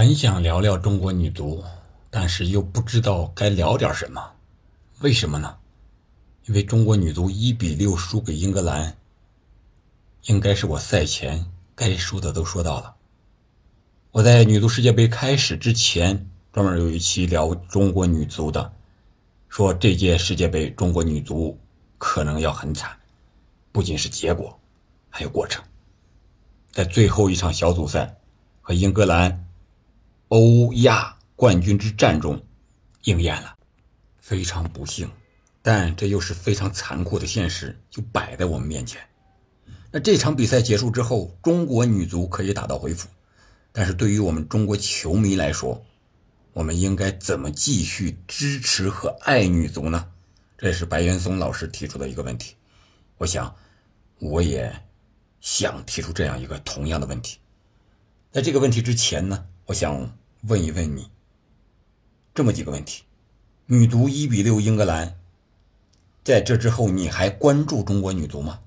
很想聊聊中国女足，但是又不知道该聊点什么。为什么呢？因为中国女足一比六输给英格兰，应该是我赛前该说的都说到了。我在女足世界杯开始之前，专门有一期聊中国女足的，说这届世界杯中国女足可能要很惨，不仅是结果，还有过程。在最后一场小组赛和英格兰。欧亚冠军之战中应验了，非常不幸，但这又是非常残酷的现实，就摆在我们面前。那这场比赛结束之后，中国女足可以打道回府，但是对于我们中国球迷来说，我们应该怎么继续支持和爱女足呢？这是白岩松老师提出的一个问题。我想，我也想提出这样一个同样的问题。在这个问题之前呢，我想。问一问你，这么几个问题：女足一比六英格兰，在这之后你还关注中国女足吗？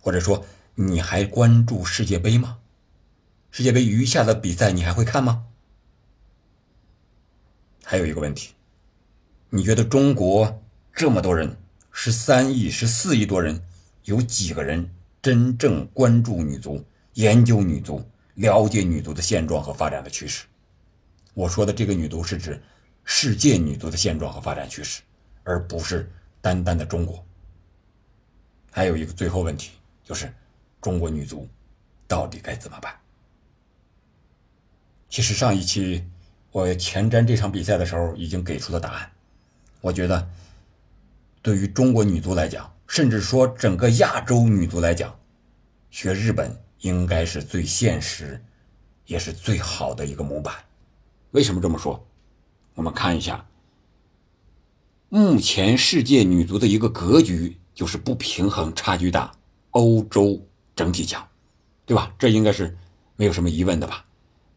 或者说你还关注世界杯吗？世界杯余下的比赛你还会看吗？还有一个问题，你觉得中国这么多人，十三亿、十四亿多人，有几个人真正关注女足、研究女足、了解女足的现状和发展的趋势？我说的这个女足是指世界女足的现状和发展趋势，而不是单单的中国。还有一个最后问题，就是中国女足到底该怎么办？其实上一期我前瞻这场比赛的时候已经给出了答案。我觉得，对于中国女足来讲，甚至说整个亚洲女足来讲，学日本应该是最现实，也是最好的一个模板。为什么这么说？我们看一下，目前世界女足的一个格局就是不平衡、差距大，欧洲整体强，对吧？这应该是没有什么疑问的吧？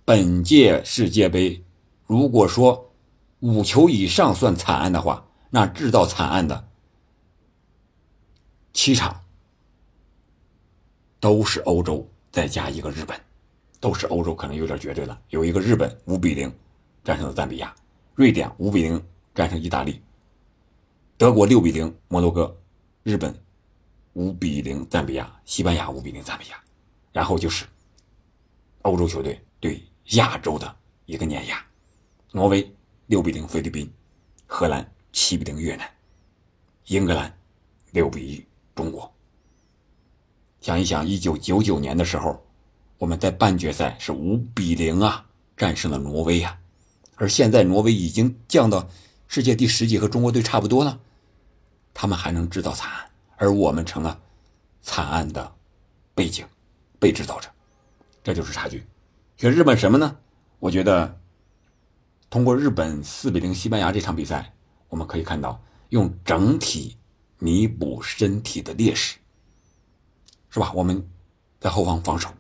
本届世界杯，如果说五球以上算惨案的话，那制造惨案的七场都是欧洲，再加一个日本，都是欧洲，可能有点绝对了。有一个日本五比零。战胜了赞比亚，瑞典五比零战胜意大利，德国六比零摩洛哥，日本五比零赞比亚，西班牙五比零赞比亚，然后就是欧洲球队对亚洲的一个碾压，挪威六比零菲律宾，荷兰七比零越南，英格兰六比一中国。想一想，一九九九年的时候，我们在半决赛是五比零啊战胜了挪威呀。而现在，挪威已经降到世界第十几，和中国队差不多了。他们还能制造惨案，而我们成了惨案的背景、被制造者，这就是差距。学日本什么呢？我觉得通过日本四比零西班牙这场比赛，我们可以看到用整体弥补身体的劣势，是吧？我们在后方防守，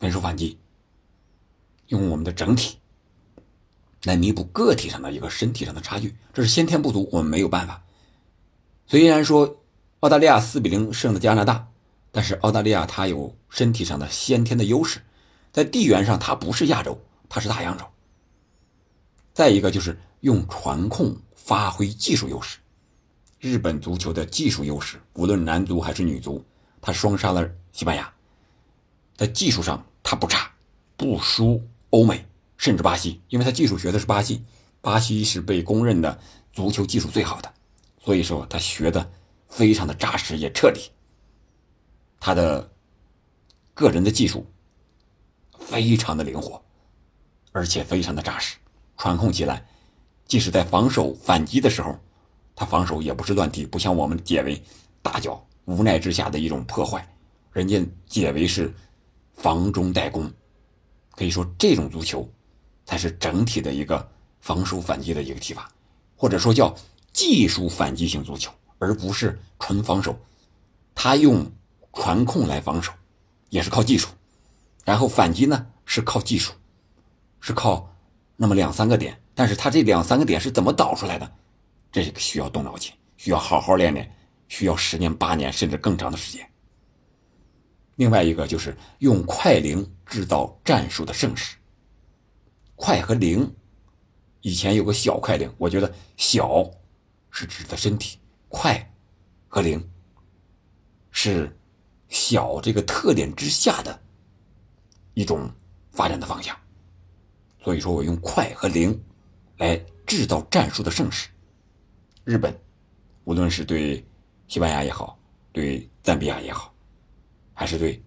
稳守反击，用我们的整体。来弥补个体上的一个身体上的差距，这是先天不足，我们没有办法。虽然说澳大利亚四比零胜了加拿大，但是澳大利亚它有身体上的先天的优势，在地缘上它不是亚洲，它是大洋洲。再一个就是用传控发挥技术优势，日本足球的技术优势，无论男足还是女足，它双杀了西班牙，在技术上它不差，不输欧美。甚至巴西，因为他技术学的是巴西，巴西是被公认的足球技术最好的，所以说他学的非常的扎实也彻底。他的个人的技术非常的灵活，而且非常的扎实，传控起来，即使在防守反击的时候，他防守也不是乱踢，不像我们解围大脚无奈之下的一种破坏，人家解围是防中带攻，可以说这种足球。才是整体的一个防守反击的一个踢法，或者说叫技术反击型足球，而不是纯防守。他用传控来防守，也是靠技术；然后反击呢是靠技术，是靠那么两三个点。但是他这两三个点是怎么导出来的？这个需要动脑筋，需要好好练练，需要十年八年甚至更长的时间。另外一个就是用快灵制造战术的盛世。快和零，以前有个小快灵，我觉得小是指的身体，快和灵是小这个特点之下的一种发展的方向。所以说我用快和零来制造战术的盛世。日本无论是对西班牙也好，对赞比亚也好，还是对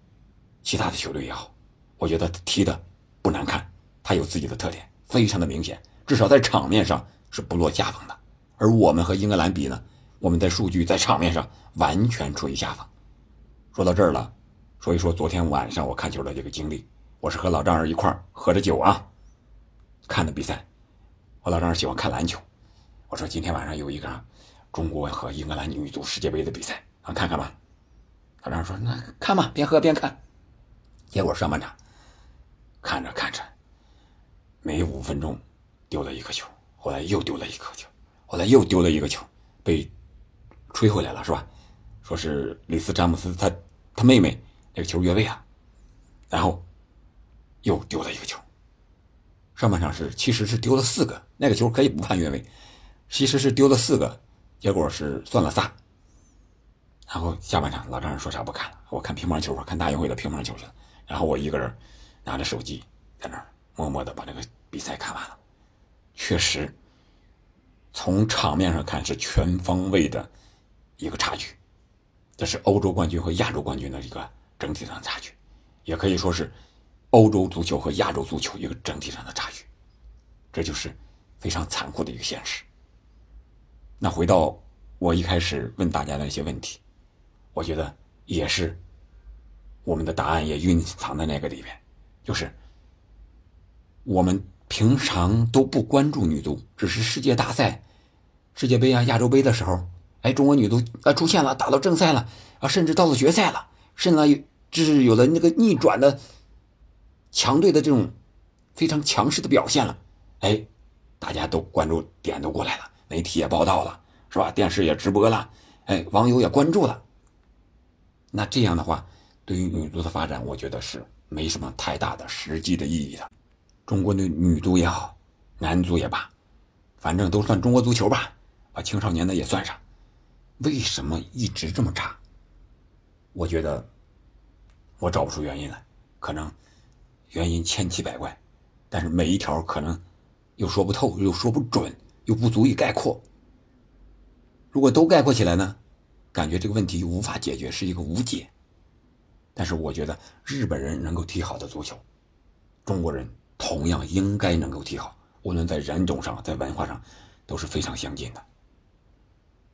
其他的球队也好，我觉得踢的不难看，他有自己的特点，非常的明显，至少在场面上是不落下风的。而我们和英格兰比呢，我们在数据在场面上完全处于下风。说到这儿了，说一说昨天晚上我看球的这个经历，我是和老丈人一块喝着酒啊。看的比赛，我老丈人喜欢看篮球。我说今天晚上有一个中国和英格兰女足世界杯的比赛，啊看看吧。老丈人说：“那看吧，边喝边看。”结果上半场看着看着，每五分钟丢了一个球，后来又丢了一个球，后来又丢了一个球，被吹回来了，是吧？说是里斯詹姆斯他他妹妹那个球越位啊，然后又丢了一个球。上半场是其实是丢了四个，那个球可以不判越位，其实是丢了四个，结果是算了仨。然后下半场老丈人说啥不看了，我看乒乓球，看大运会的乒乓球去了。然后我一个人拿着手机在那儿默默的把这个比赛看完了。确实，从场面上看是全方位的一个差距，这是欧洲冠军和亚洲冠军的一个整体上的差距，也可以说是。欧洲足球和亚洲足球一个整体上的差距，这就是非常残酷的一个现实。那回到我一开始问大家的一些问题，我觉得也是我们的答案也蕴藏在那个里面，就是我们平常都不关注女足，只是世界大赛、世界杯啊、亚洲杯的时候，哎，中国女足啊出现了，打到正赛了啊，甚至到了决赛了，甚至就是有了那个逆转的。强队的这种非常强势的表现了，哎，大家都关注点都过来了，媒体也报道了，是吧？电视也直播了，哎，网友也关注了。那这样的话，对于女足的发展，我觉得是没什么太大的实际的意义的。中国的女足也好，男足也罢，反正都算中国足球吧，把青少年的也算上。为什么一直这么差？我觉得我找不出原因来，可能。原因千奇百怪，但是每一条可能又说不透，又说不准，又不足以概括。如果都概括起来呢，感觉这个问题无法解决，是一个无解。但是我觉得日本人能够踢好的足球，中国人同样应该能够踢好，无论在人种上，在文化上都是非常相近的。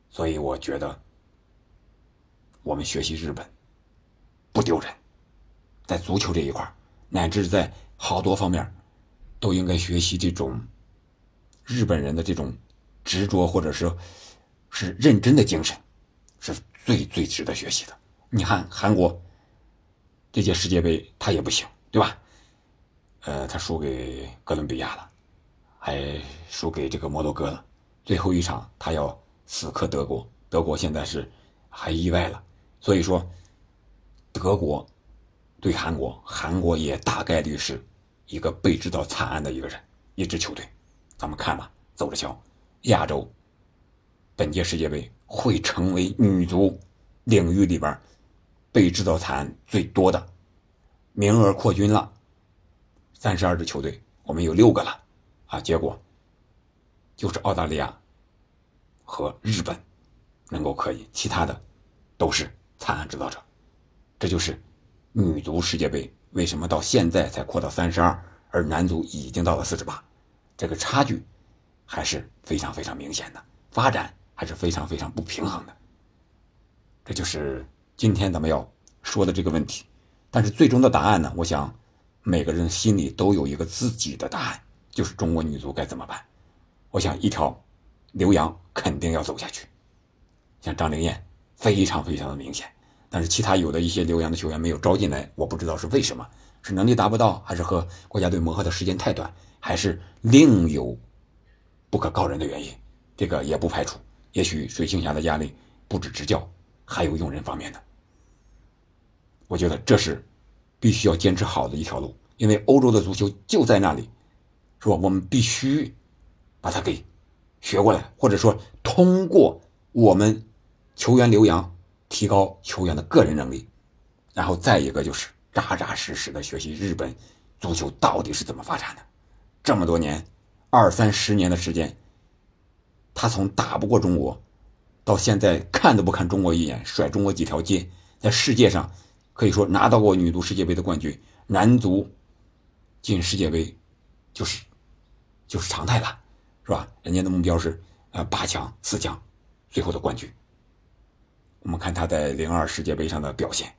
所以我觉得我们学习日本不丢人，在足球这一块乃至在好多方面，都应该学习这种日本人的这种执着，或者是是认真的精神，是最最值得学习的。你看韩国这届世界杯他也不行，对吧？呃，他输给哥伦比亚了，还输给这个摩洛哥了。最后一场他要死磕德国，德国现在是还意外了，所以说德国。对韩国，韩国也大概率是一个被制造惨案的一个人，一支球队。咱们看吧，走着瞧。亚洲本届世界杯会成为女足领域里边被制造惨案最多的，名额扩军了，三十二支球队，我们有六个了啊。结果就是澳大利亚和日本能够可以，其他的都是惨案制造者。这就是。女足世界杯为什么到现在才扩到三十二，而男足已经到了四十八？这个差距还是非常非常明显的，发展还是非常非常不平衡的。这就是今天咱们要说的这个问题。但是最终的答案呢？我想每个人心里都有一个自己的答案，就是中国女足该怎么办？我想一条，刘洋肯定要走下去，像张灵艳非常非常的明显。但是其他有的一些留洋的球员没有招进来，我不知道是为什么，是能力达不到，还是和国家队磨合的时间太短，还是另有不可告人的原因？这个也不排除。也许水庆霞的压力不止执教，还有用人方面的。我觉得这是必须要坚持好的一条路，因为欧洲的足球就在那里，是吧？我们必须把它给学过来，或者说通过我们球员留洋，提高球员的个人能力。然后再一个就是扎扎实实的学习日本足球到底是怎么发展的。这么多年，二三十年的时间，他从打不过中国，到现在看都不看中国一眼，甩中国几条街，在世界上可以说拿到过女足世界杯的冠军，男足进世界杯就是就是常态了，是吧？人家的目标是呃八强、四强，最后的冠军。我们看他在零二世界杯上的表现。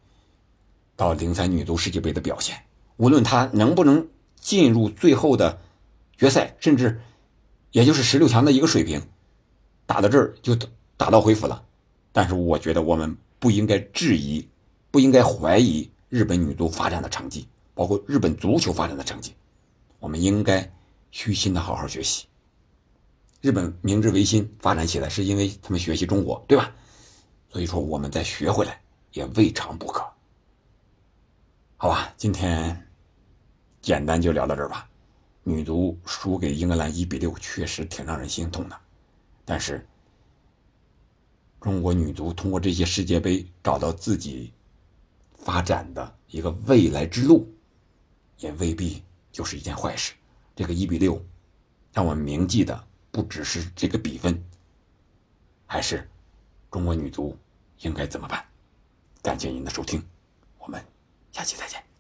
到零三女足世界杯的表现，无论他能不能进入最后的决赛，甚至也就是十六强的一个水平，打到这儿就打道回府了。但是我觉得我们不应该质疑，不应该怀疑日本女足发展的成绩，包括日本足球发展的成绩。我们应该虚心的好好学习。日本明治维新发展起来是因为他们学习中国，对吧？所以说我们再学回来也未尝不可。好吧，今天简单就聊到这儿吧。女足输给英格兰一比六，确实挺让人心痛的。但是，中国女足通过这些世界杯找到自己发展的一个未来之路，也未必就是一件坏事。这个一比六，让我们铭记的不只是这个比分，还是中国女足应该怎么办。感谢您的收听，我们。下期再见。